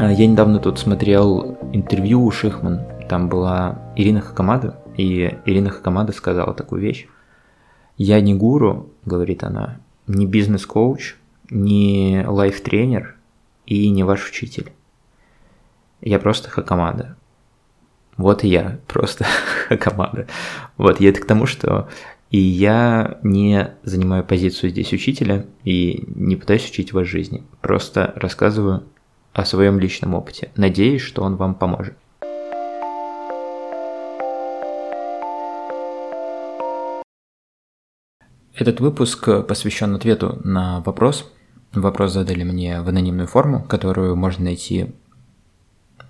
А, я недавно тут смотрел интервью у Шихман. Там была Ирина Хакамада, и Ирина Хакамада сказала такую вещь. «Я не гуру», — говорит она, — «не бизнес-коуч, не лайф-тренер и не ваш учитель. Я просто Хакамада. Вот и я, просто Хакамада. Вот, и это к тому, что и я не занимаю позицию здесь учителя и не пытаюсь учить вас жизни. Просто рассказываю о своем личном опыте. Надеюсь, что он вам поможет. Этот выпуск посвящен ответу на вопрос. Вопрос задали мне в анонимную форму, которую можно найти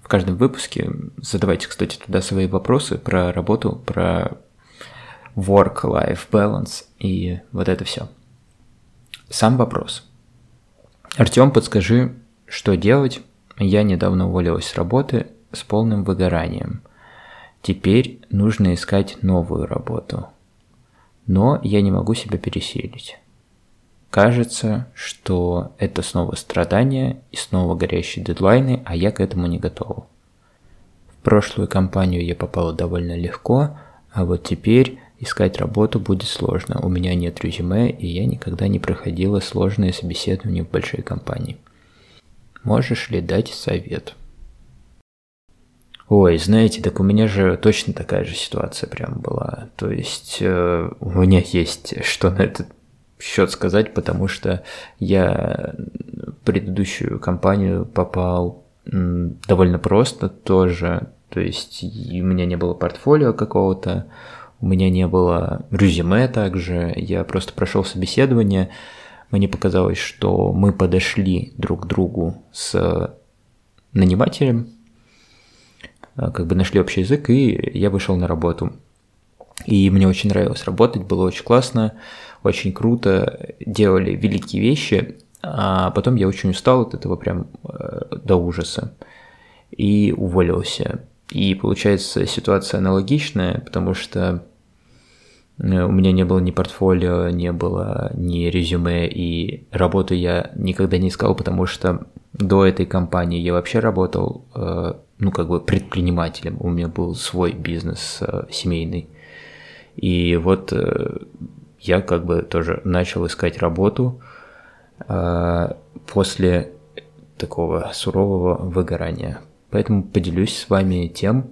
в каждом выпуске. Задавайте, кстати, туда свои вопросы про работу, про work-life balance и вот это все. Сам вопрос. Артем, подскажи, что делать? Я недавно уволилась с работы с полным выгоранием. Теперь нужно искать новую работу. Но я не могу себя переселить. Кажется, что это снова страдания и снова горящие дедлайны, а я к этому не готова. В прошлую компанию я попала довольно легко, а вот теперь Искать работу будет сложно, у меня нет резюме, и я никогда не проходила сложные собеседования в большой компании. Можешь ли дать совет? Ой, знаете, так у меня же точно такая же ситуация прям была. То есть э, у меня есть что на этот счет сказать, потому что я в предыдущую компанию попал довольно просто тоже. То есть у меня не было портфолио какого-то, у меня не было резюме также, я просто прошел собеседование, мне показалось, что мы подошли друг к другу с нанимателем, а, как бы нашли общий язык, и я вышел на работу. И мне очень нравилось работать, было очень классно, очень круто, делали великие вещи, а потом я очень устал от этого прям э, до ужаса и уволился. И получается ситуация аналогичная, потому что Э, у меня не было ни портфолио, не было ни резюме, и работу я никогда не искал, потому что до этой компании я вообще работал, э, ну, как бы предпринимателем. У меня был свой бизнес э, семейный. И вот я как бы тоже начал искать работу после такого сурового выгорания. Поэтому поделюсь с вами тем,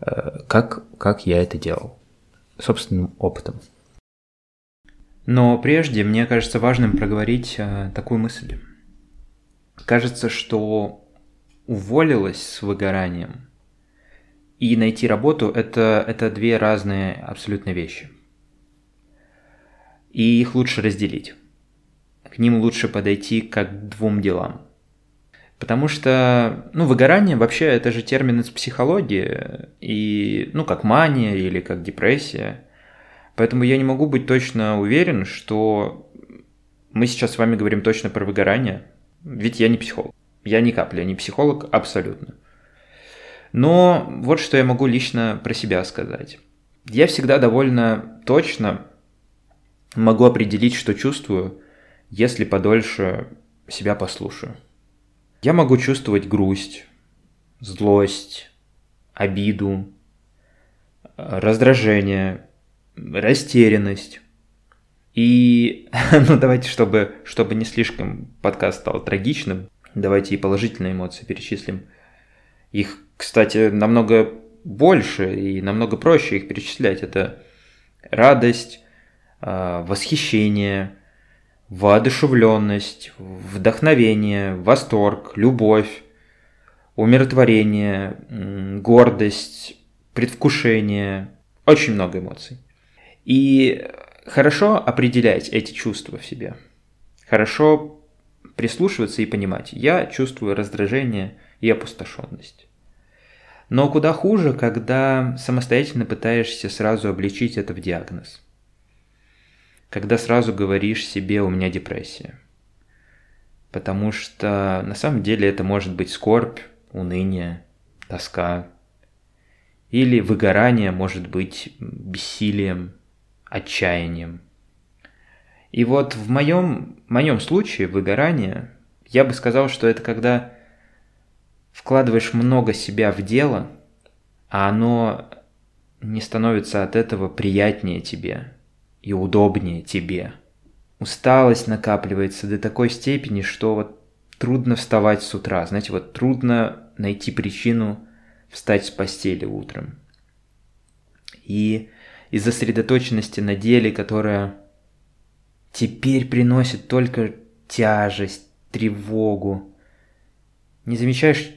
как, как я это делал собственным опытом. Но прежде мне кажется важным проговорить э, такую мысль. Кажется, что уволилась с выгоранием и найти работу это, это две разные абсолютно вещи. И их лучше разделить. К ним лучше подойти как к двум делам. Потому что, ну, выгорание вообще это же термин из психологии, и, ну, как мания или как депрессия. Поэтому я не могу быть точно уверен, что мы сейчас с вами говорим точно про выгорание, ведь я не психолог. Я ни капли не психолог абсолютно. Но вот что я могу лично про себя сказать. Я всегда довольно точно могу определить, что чувствую, если подольше себя послушаю. Я могу чувствовать грусть, злость, обиду, раздражение, растерянность. И, ну, давайте, чтобы, чтобы не слишком подкаст стал трагичным, давайте и положительные эмоции перечислим. Их, кстати, намного больше и намного проще их перечислять. Это радость, а, восхищение, воодушевленность, вдохновение, восторг, любовь, умиротворение, гордость, предвкушение, очень много эмоций. И хорошо определять эти чувства в себе. Хорошо прислушиваться и понимать, я чувствую раздражение и опустошенность. Но куда хуже, когда самостоятельно пытаешься сразу обличить это в диагноз когда сразу говоришь себе «у меня депрессия». Потому что на самом деле это может быть скорбь, уныние, тоска. Или выгорание может быть бессилием, отчаянием. И вот в моем, моем случае выгорание, я бы сказал, что это когда вкладываешь много себя в дело, а оно не становится от этого приятнее тебе и удобнее тебе. Усталость накапливается до такой степени, что вот трудно вставать с утра. Знаете, вот трудно найти причину встать с постели утром. И из сосредоточенности на деле, которая теперь приносит только тяжесть, тревогу, не замечаешь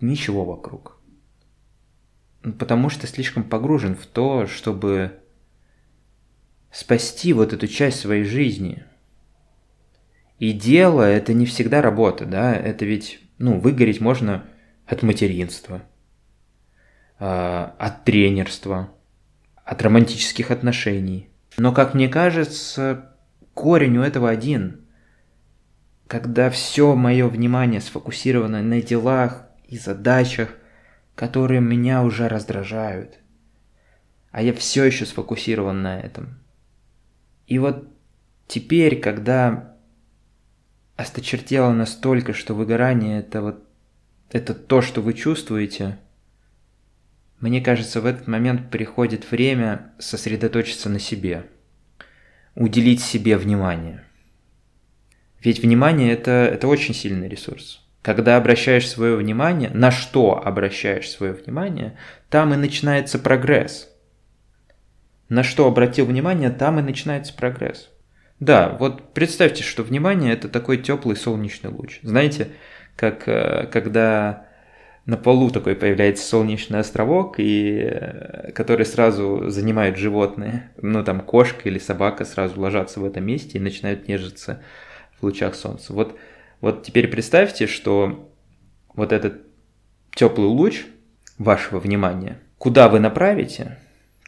ничего вокруг. Потому что слишком погружен в то, чтобы спасти вот эту часть своей жизни. И дело это не всегда работа, да, это ведь, ну, выгореть можно от материнства, а, от тренерства, от романтических отношений. Но, как мне кажется, корень у этого один. Когда все мое внимание сфокусировано на делах и задачах, которые меня уже раздражают. А я все еще сфокусирован на этом. И вот теперь, когда осточертело настолько, что выгорание это вот это то, что вы чувствуете, мне кажется, в этот момент приходит время сосредоточиться на себе, уделить себе внимание. Ведь внимание это, это очень сильный ресурс. Когда обращаешь свое внимание, на что обращаешь свое внимание, там и начинается прогресс. На что обратил внимание, там и начинается прогресс. Да, вот представьте, что внимание это такой теплый солнечный луч. Знаете, как э, когда на полу такой появляется солнечный островок, и, э, который сразу занимают животные. Ну, там кошка или собака сразу ложатся в этом месте и начинают нежиться в лучах солнца. Вот вот теперь представьте, что вот этот теплый луч вашего внимания, куда вы направите,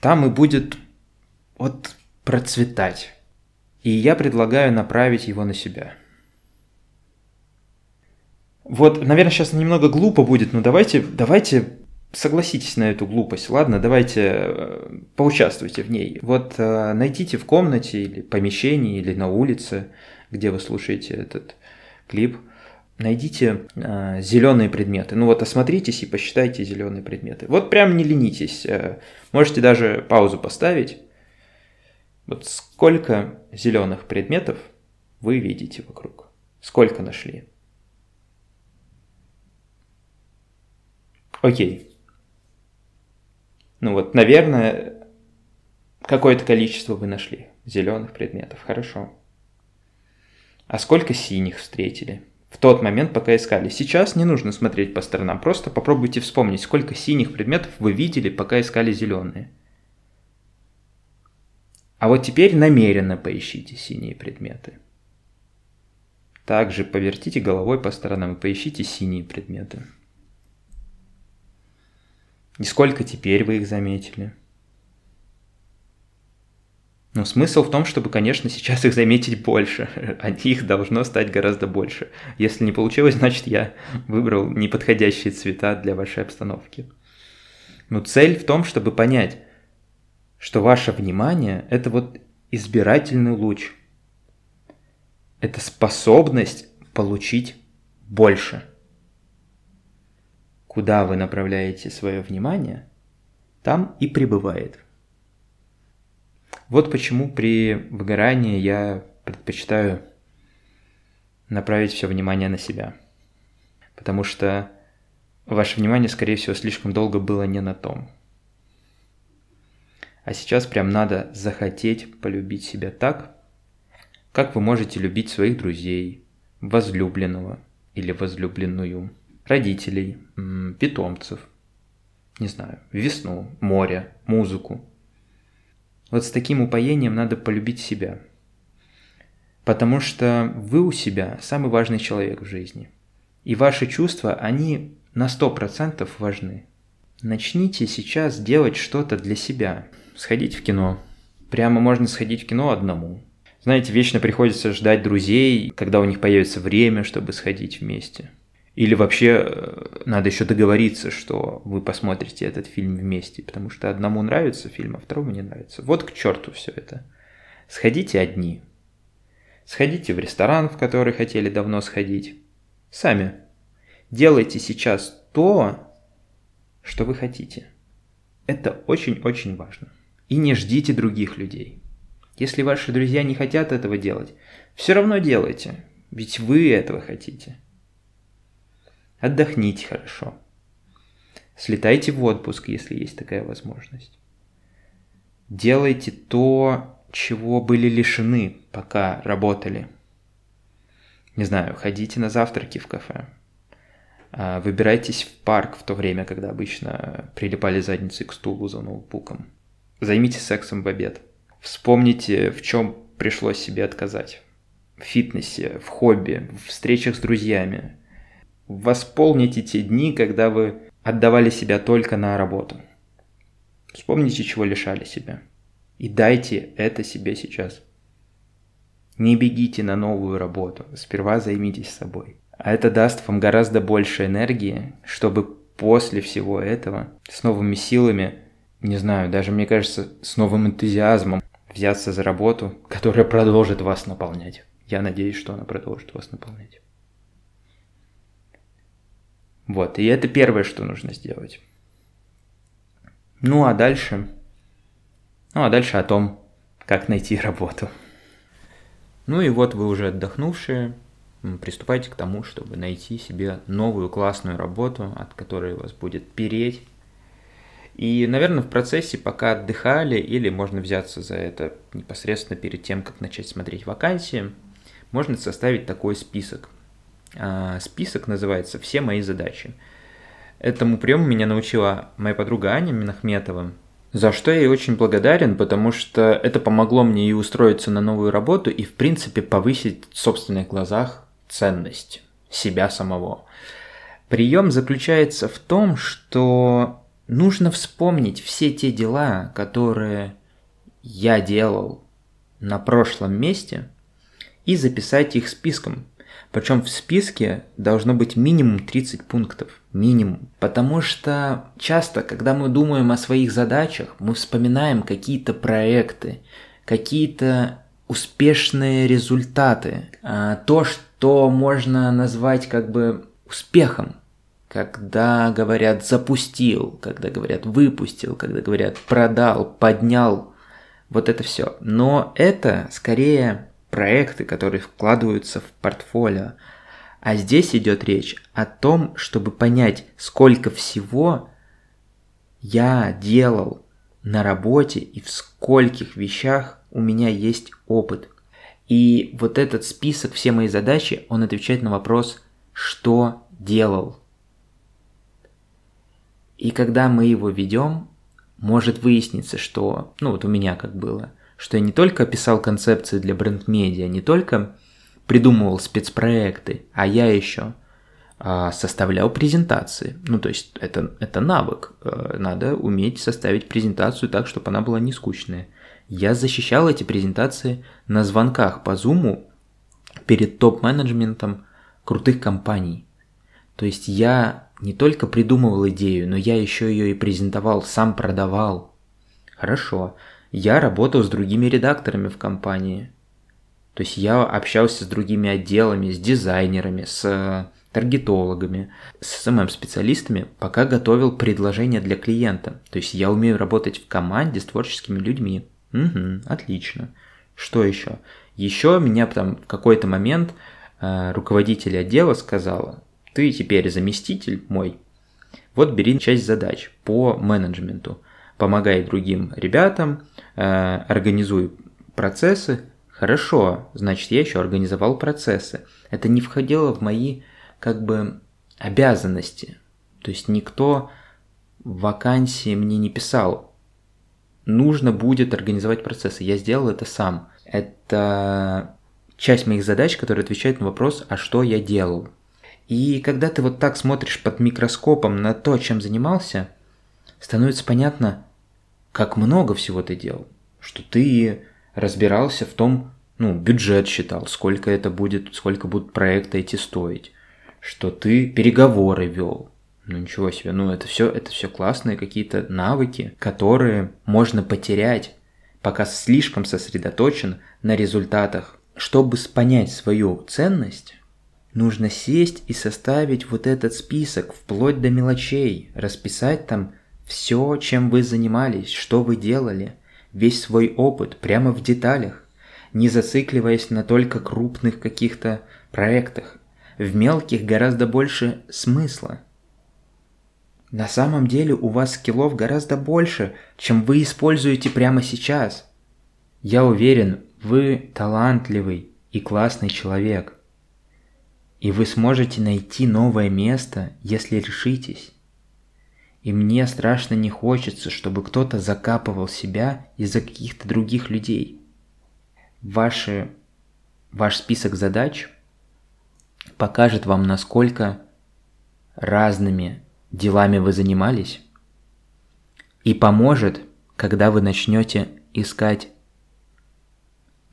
там и будет вот процветать. И я предлагаю направить его на себя. Вот, наверное, сейчас немного глупо будет, но давайте, давайте согласитесь на эту глупость, ладно? Давайте э, поучаствуйте в ней. Вот э, найдите в комнате или помещении или на улице, где вы слушаете этот клип, найдите э, зеленые предметы. Ну вот осмотритесь и посчитайте зеленые предметы. Вот прям не ленитесь. Э, можете даже паузу поставить. Вот сколько зеленых предметов вы видите вокруг? Сколько нашли? Окей. Ну вот, наверное, какое-то количество вы нашли зеленых предметов. Хорошо. А сколько синих встретили? В тот момент, пока искали. Сейчас не нужно смотреть по сторонам, просто попробуйте вспомнить, сколько синих предметов вы видели, пока искали зеленые. А вот теперь намеренно поищите синие предметы. Также повертите головой по сторонам и поищите синие предметы. И сколько теперь вы их заметили? Но смысл в том, чтобы, конечно, сейчас их заметить больше. Их должно стать гораздо больше. Если не получилось, значит, я выбрал неподходящие цвета для вашей обстановки. Но цель в том, чтобы понять, что ваше внимание – это вот избирательный луч. Это способность получить больше. Куда вы направляете свое внимание, там и пребывает – вот почему при выгорании я предпочитаю направить все внимание на себя. Потому что ваше внимание, скорее всего, слишком долго было не на том. А сейчас прям надо захотеть полюбить себя так, как вы можете любить своих друзей, возлюбленного или возлюбленную, родителей, питомцев, не знаю, весну, море, музыку, вот с таким упоением надо полюбить себя. Потому что вы у себя самый важный человек в жизни. И ваши чувства, они на 100% важны. Начните сейчас делать что-то для себя. Сходить в кино. Прямо можно сходить в кино одному. Знаете, вечно приходится ждать друзей, когда у них появится время, чтобы сходить вместе. Или вообще э, надо еще договориться, что вы посмотрите этот фильм вместе, потому что одному нравится фильм, а второму не нравится. Вот к черту все это. Сходите одни. Сходите в ресторан, в который хотели давно сходить. Сами. Делайте сейчас то, что вы хотите. Это очень-очень важно. И не ждите других людей. Если ваши друзья не хотят этого делать, все равно делайте, ведь вы этого хотите. Отдохните хорошо. Слетайте в отпуск, если есть такая возможность. Делайте то, чего были лишены, пока работали. Не знаю, ходите на завтраки в кафе. А, выбирайтесь в парк в то время, когда обычно прилипали задницей к стулу за ноутбуком. Займитесь сексом в обед. Вспомните, в чем пришлось себе отказать. В фитнесе, в хобби, в встречах с друзьями. Восполните те дни, когда вы отдавали себя только на работу. Вспомните, чего лишали себя. И дайте это себе сейчас. Не бегите на новую работу, сперва займитесь собой. А это даст вам гораздо больше энергии, чтобы после всего этого с новыми силами, не знаю, даже мне кажется, с новым энтузиазмом взяться за работу, которая продолжит вас наполнять. Я надеюсь, что она продолжит вас наполнять. Вот, и это первое, что нужно сделать. Ну а дальше... Ну а дальше о том, как найти работу. Ну и вот вы уже отдохнувшие, приступайте к тому, чтобы найти себе новую классную работу, от которой вас будет переть. И, наверное, в процессе, пока отдыхали, или можно взяться за это непосредственно перед тем, как начать смотреть вакансии, можно составить такой список. А, список называется «Все мои задачи». Этому приему меня научила моя подруга Аня Минахметова, за что я ей очень благодарен, потому что это помогло мне и устроиться на новую работу, и, в принципе, повысить в собственных глазах ценность себя самого. Прием заключается в том, что нужно вспомнить все те дела, которые я делал на прошлом месте, и записать их списком. Причем в списке должно быть минимум 30 пунктов. Минимум. Потому что часто, когда мы думаем о своих задачах, мы вспоминаем какие-то проекты, какие-то успешные результаты, а, то, что можно назвать как бы успехом, когда говорят запустил, когда говорят выпустил, когда говорят продал, поднял, вот это все. Но это скорее проекты, которые вкладываются в портфолио. А здесь идет речь о том, чтобы понять, сколько всего я делал на работе и в скольких вещах у меня есть опыт. И вот этот список, все мои задачи, он отвечает на вопрос, что делал. И когда мы его ведем, может выясниться, что, ну вот у меня как было, что я не только писал концепции для бренд-медиа, не только придумывал спецпроекты, а я еще а, составлял презентации. Ну, то есть это, это навык. Э, надо уметь составить презентацию так, чтобы она была не скучная. Я защищал эти презентации на звонках по Zoom перед топ-менеджментом крутых компаний. То есть я не только придумывал идею, но я еще ее и презентовал, сам продавал. Хорошо. Я работал с другими редакторами в компании. То есть я общался с другими отделами, с дизайнерами, с таргетологами, с SMM-специалистами, пока готовил предложение для клиента. То есть я умею работать в команде с творческими людьми. Угу, отлично. Что еще? Еще меня там в какой-то момент э, руководитель отдела сказала, ты теперь заместитель мой, вот бери часть задач по менеджменту, помогай другим ребятам, э, организуй процессы. Хорошо, значит, я еще организовал процессы. Это не входило в мои как бы обязанности. То есть никто вакансии мне не писал, нужно будет организовать процессы. Я сделал это сам. Это часть моих задач, которая отвечает на вопрос, а что я делал. И когда ты вот так смотришь под микроскопом на то, чем занимался, становится понятно, как много всего ты делал. Что ты разбирался в том, ну, бюджет считал, сколько это будет, сколько будут проекты эти стоить что ты переговоры вел. Ну ничего себе, ну это все, это все классные какие-то навыки, которые можно потерять, пока слишком сосредоточен на результатах. Чтобы понять свою ценность, нужно сесть и составить вот этот список вплоть до мелочей, расписать там все, чем вы занимались, что вы делали, весь свой опыт прямо в деталях, не зацикливаясь на только крупных каких-то проектах. В мелких гораздо больше смысла. На самом деле у вас скиллов гораздо больше, чем вы используете прямо сейчас. Я уверен, вы талантливый и классный человек. И вы сможете найти новое место, если решитесь. И мне страшно не хочется, чтобы кто-то закапывал себя из-за каких-то других людей. Ваши, ваш список задач покажет вам, насколько разными делами вы занимались и поможет, когда вы начнете искать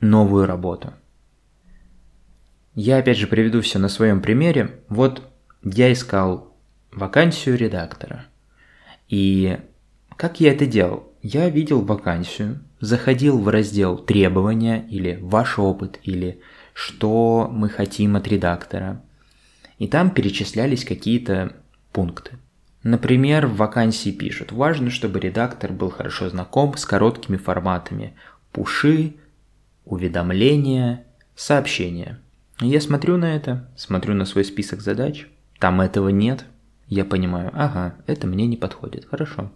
новую работу. Я опять же приведу все на своем примере. Вот я искал вакансию редактора. И как я это делал? Я видел вакансию, заходил в раздел «Требования» или «Ваш опыт» или «Что мы хотим от редактора». И там перечислялись какие-то пункты. Например, в вакансии пишут, важно, чтобы редактор был хорошо знаком с короткими форматами пуши, уведомления, сообщения. Я смотрю на это, смотрю на свой список задач, там этого нет, я понимаю, ага, это мне не подходит, хорошо.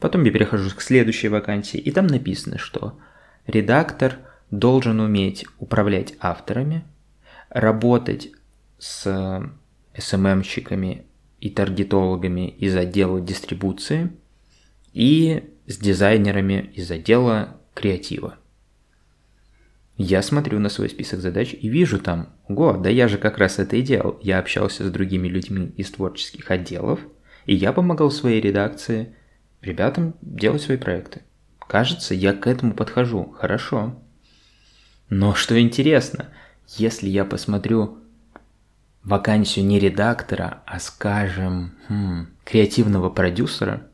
Потом я перехожу к следующей вакансии, и там написано, что редактор должен уметь управлять авторами, работать с SMM-щиками и таргетологами из отдела дистрибуции и с дизайнерами из отдела креатива. Я смотрю на свой список задач и вижу там, го, да я же как раз это и делал. Я общался с другими людьми из творческих отделов, и я помогал своей редакции ребятам делать свои проекты. Кажется, я к этому подхожу. Хорошо. Но что интересно, если я посмотрю вакансию не редактора, а, скажем, хм, креативного продюсера,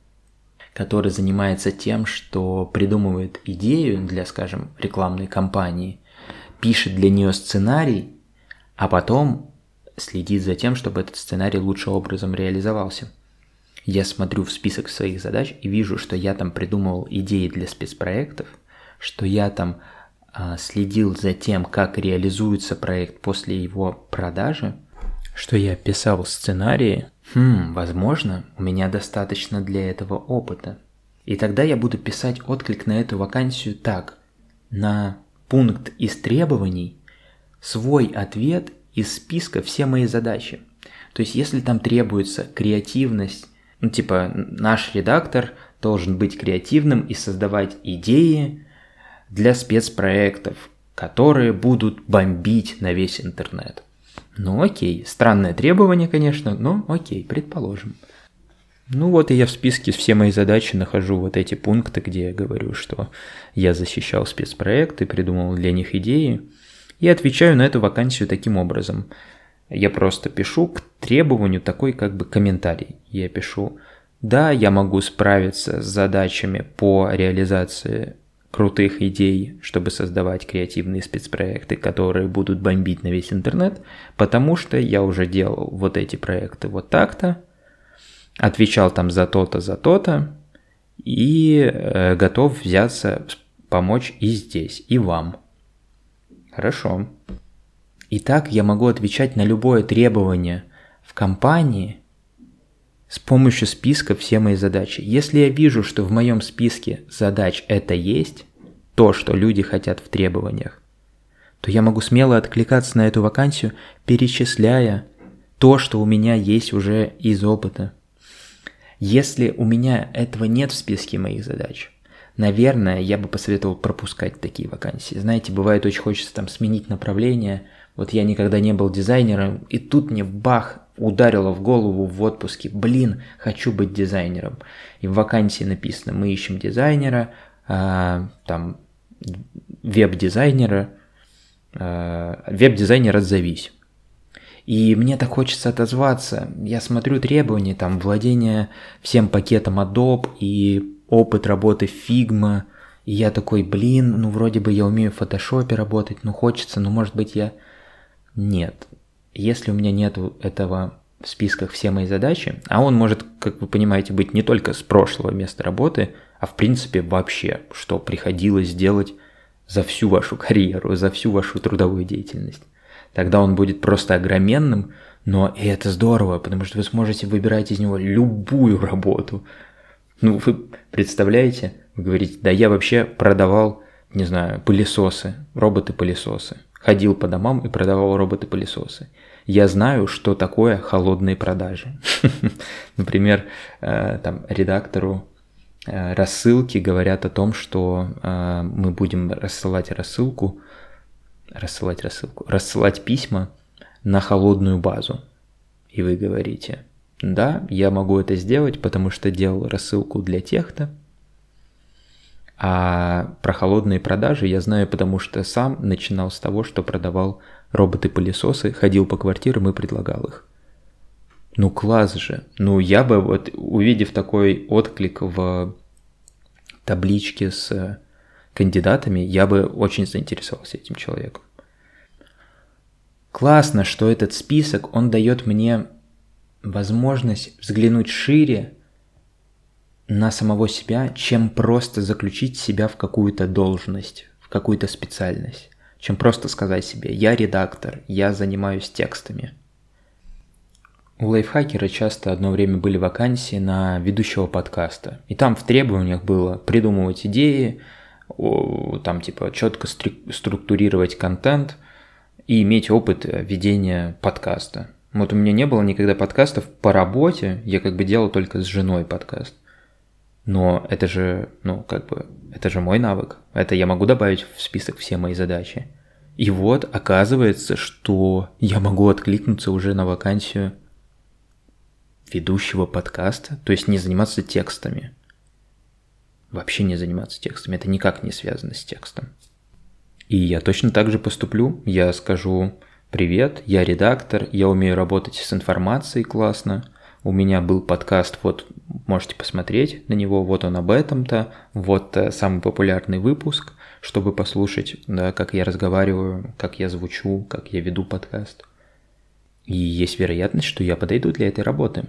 который занимается тем, что придумывает идею для, скажем, рекламной кампании, пишет для нее сценарий, а потом следит за тем, чтобы этот сценарий лучшим образом реализовался. Я смотрю в список своих задач и вижу, что я там придумывал идеи для спецпроектов, что я там а, следил за тем, как реализуется проект после его продажи, что я писал сценарии, хм, возможно, у меня достаточно для этого опыта. И тогда я буду писать отклик на эту вакансию так. На пункт из требований свой ответ из списка все мои задачи. То есть если там требуется креативность, ну типа наш редактор должен быть креативным и создавать идеи для спецпроектов, которые будут бомбить на весь интернет. Ну окей, странное требование, конечно, но окей, предположим. Ну вот и я в списке все мои задачи нахожу вот эти пункты, где я говорю, что я защищал спецпроекты, придумал для них идеи, и отвечаю на эту вакансию таким образом. Я просто пишу к требованию такой как бы комментарий. Я пишу, да, я могу справиться с задачами по реализации крутых идей, чтобы создавать креативные спецпроекты, которые будут бомбить на весь интернет, потому что я уже делал вот эти проекты вот так-то, отвечал там за то-то, за то-то, и э, готов взяться помочь и здесь, и вам. Хорошо. Итак, я могу отвечать на любое требование в компании с помощью списка все мои задачи. Если я вижу, что в моем списке задач это есть, то, что люди хотят в требованиях, то я могу смело откликаться на эту вакансию, перечисляя то, что у меня есть уже из опыта. Если у меня этого нет в списке моих задач, наверное, я бы посоветовал пропускать такие вакансии. Знаете, бывает очень хочется там сменить направление. Вот я никогда не был дизайнером, и тут мне бах, ударило в голову в отпуске, блин, хочу быть дизайнером. И в вакансии написано, мы ищем дизайнера, а, там, веб-дизайнера, а, веб-дизайнер отзовись. И мне так хочется отозваться. Я смотрю требования, там, владение всем пакетом Adobe и опыт работы Figma. И я такой, блин, ну вроде бы я умею в фотошопе работать, ну хочется, ну может быть я... Нет, если у меня нету этого в списках все мои задачи, а он может, как вы понимаете, быть не только с прошлого места работы, а в принципе вообще, что приходилось делать за всю вашу карьеру, за всю вашу трудовую деятельность. Тогда он будет просто огроменным, но и это здорово, потому что вы сможете выбирать из него любую работу. Ну, вы представляете, вы говорите, да я вообще продавал, не знаю, пылесосы, роботы-пылесосы. Ходил по домам и продавал роботы-пылесосы. Я знаю, что такое холодные продажи. Например, э, там редактору э, рассылки говорят о том, что э, мы будем рассылать рассылку, рассылать рассылку, рассылать письма на холодную базу. И вы говорите, да, я могу это сделать, потому что делал рассылку для тех-то. А про холодные продажи я знаю, потому что сам начинал с того, что продавал роботы-пылесосы, ходил по квартирам и предлагал их. Ну класс же. Ну я бы вот, увидев такой отклик в табличке с кандидатами, я бы очень заинтересовался этим человеком. Классно, что этот список, он дает мне возможность взглянуть шире на самого себя, чем просто заключить себя в какую-то должность, в какую-то специальность, чем просто сказать себе «я редактор, я занимаюсь текстами». У лайфхакера часто одно время были вакансии на ведущего подкаста, и там в требованиях было придумывать идеи, там типа четко структурировать контент – и иметь опыт э, ведения подкаста. Вот у меня не было никогда подкастов по работе, я как бы делал только с женой подкаст. Но это же, ну, как бы, это же мой навык. Это я могу добавить в список все мои задачи. И вот оказывается, что я могу откликнуться уже на вакансию ведущего подкаста, то есть не заниматься текстами. Вообще не заниматься текстами, это никак не связано с текстом. И я точно так же поступлю. Я скажу «Привет, я редактор, я умею работать с информацией классно, у меня был подкаст, вот можете посмотреть на него, вот он об этом-то, вот э, самый популярный выпуск, чтобы послушать, да, как я разговариваю, как я звучу, как я веду подкаст. И есть вероятность, что я подойду для этой работы.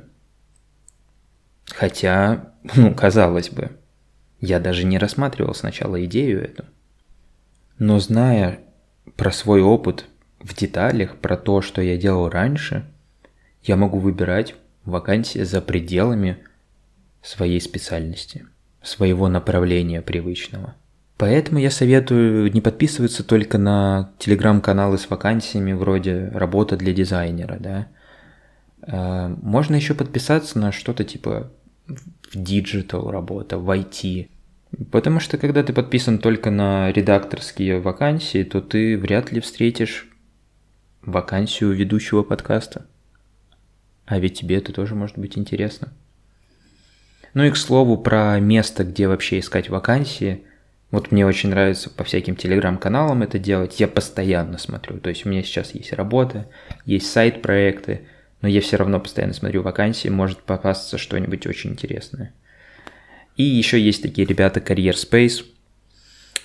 Хотя, ну, казалось бы, я даже не рассматривал сначала идею эту. Но зная про свой опыт в деталях, про то, что я делал раньше, я могу выбирать вакансии за пределами своей специальности, своего направления привычного. Поэтому я советую не подписываться только на телеграм-каналы с вакансиями вроде «Работа для дизайнера», да. А, можно еще подписаться на что-то типа в digital работа, в IT, Потому что когда ты подписан только на редакторские вакансии, то ты вряд ли встретишь вакансию ведущего подкаста. А ведь тебе это тоже может быть интересно. Ну и к слову про место, где вообще искать вакансии. Вот мне очень нравится по всяким телеграм-каналам это делать. Я постоянно смотрю. То есть у меня сейчас есть работа, есть сайт-проекты, но я все равно постоянно смотрю вакансии, может попасться что-нибудь очень интересное. И еще есть такие ребята Career Space.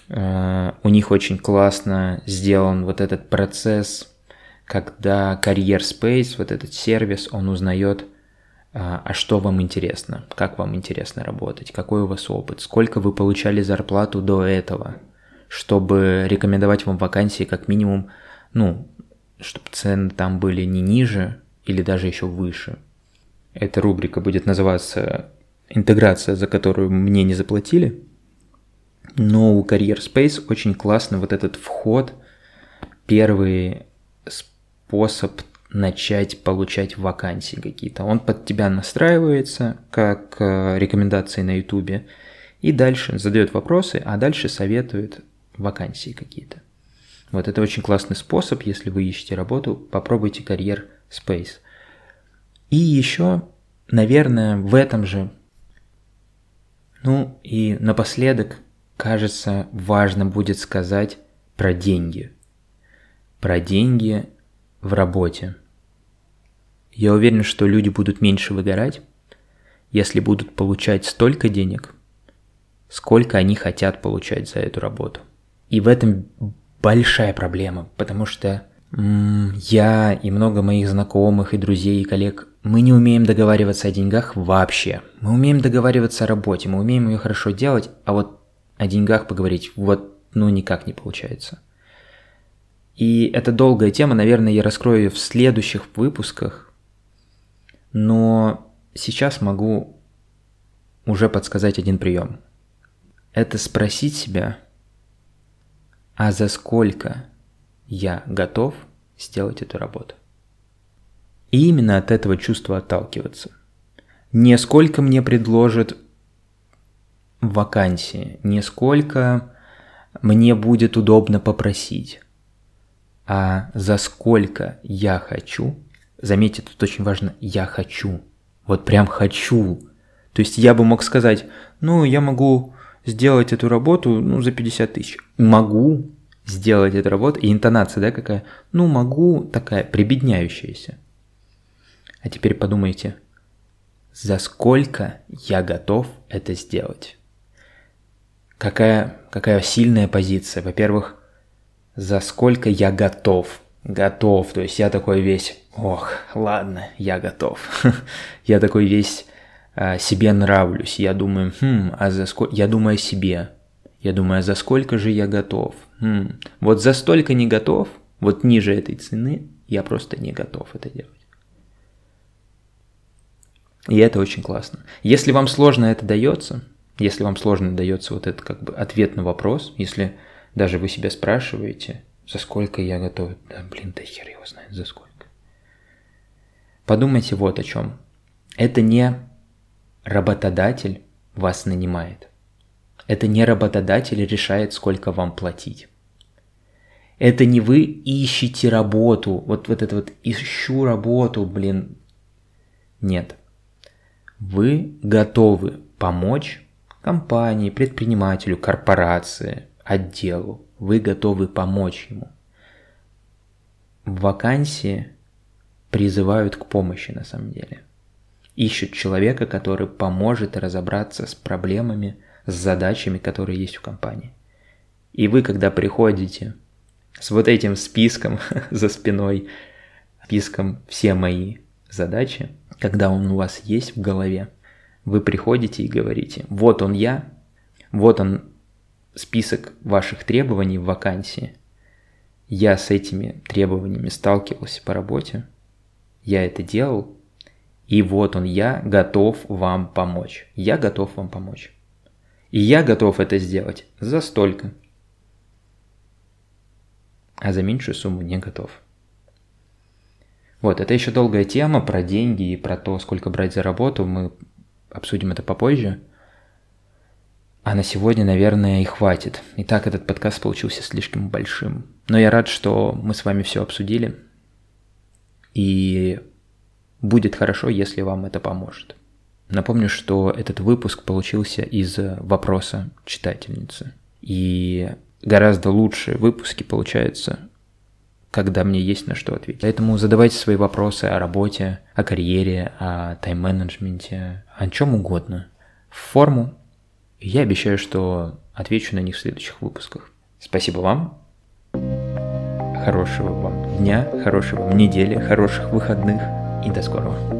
Uh, у них очень классно сделан вот этот процесс, когда Career Space, вот этот сервис, он узнает, а что вам интересно, как вам интересно работать, какой у вас опыт, сколько вы получали зарплату до этого, чтобы рекомендовать вам вакансии как минимум, ну, чтобы цены там были не ниже или даже еще выше. Эта рубрика будет называться интеграция, за которую мне не заплатили. Но у Career Space очень классно вот этот вход, первый способ начать получать вакансии какие-то. Он под тебя настраивается, как э, рекомендации на YouTube, и дальше задает вопросы, а дальше советует вакансии какие-то. Вот это очень классный способ, если вы ищете работу, попробуйте Career Space. И еще, наверное, в этом же ну и напоследок, кажется, важно будет сказать про деньги. Про деньги в работе. Я уверен, что люди будут меньше выгорать, если будут получать столько денег, сколько они хотят получать за эту работу. И в этом большая проблема, потому что Я и много моих знакомых, и друзей, и коллег, мы не умеем договариваться о деньгах вообще. Мы умеем договариваться о работе, мы умеем ее хорошо делать, а вот о деньгах поговорить вот ну никак не получается. И это долгая тема, наверное, я раскрою ее в следующих выпусках, но сейчас могу уже подсказать один прием. Это спросить себя, а за сколько я готов сделать эту работу. И именно от этого чувства отталкиваться. Не сколько мне предложат вакансии, не сколько мне будет удобно попросить, а за сколько я хочу. Заметьте, тут очень важно «я хочу». Вот прям хочу. То есть я бы мог сказать, ну, я могу сделать эту работу ну, за 50 тысяч. Могу, сделать эту работу. И интонация, да, какая? Ну, могу, такая прибедняющаяся. А теперь подумайте, за сколько я готов это сделать? Какая, какая сильная позиция? Во-первых, за сколько я готов? Готов, то есть я такой весь, ох, ладно, я готов. я такой весь а, себе нравлюсь. Я думаю, хм, а за сколько... Я думаю о себе. Я думаю, а за сколько же я готов? Хм, вот за столько не готов, вот ниже этой цены я просто не готов это делать. И это очень классно. Если вам сложно это дается, если вам сложно дается вот этот как бы ответ на вопрос, если даже вы себя спрашиваете, за сколько я готов, да блин, да хер его знает, за сколько. Подумайте вот о чем. Это не работодатель вас нанимает. Это не работодатель решает, сколько вам платить. Это не вы ищете работу, вот, вот это вот ищу работу, блин. Нет. Вы готовы помочь компании, предпринимателю, корпорации, отделу. Вы готовы помочь ему. В вакансии призывают к помощи на самом деле. Ищут человека, который поможет разобраться с проблемами, с задачами, которые есть в компании. И вы, когда приходите с вот этим списком за спиной, списком все мои задачи, когда он у вас есть в голове, вы приходите и говорите, вот он я, вот он список ваших требований в вакансии, я с этими требованиями сталкивался по работе, я это делал, и вот он я готов вам помочь. Я готов вам помочь. И я готов это сделать за столько. А за меньшую сумму не готов. Вот, это еще долгая тема про деньги и про то, сколько брать за работу. Мы обсудим это попозже. А на сегодня, наверное, и хватит. Итак, этот подкаст получился слишком большим. Но я рад, что мы с вами все обсудили. И будет хорошо, если вам это поможет. Напомню, что этот выпуск получился из вопроса читательницы. И гораздо лучшие выпуски получаются, когда мне есть на что ответить. Поэтому задавайте свои вопросы о работе, о карьере, о тайм-менеджменте, о чем угодно. В форму. Я обещаю, что отвечу на них в следующих выпусках. Спасибо вам. Хорошего вам дня, хорошего вам недели, хороших выходных и до скорого.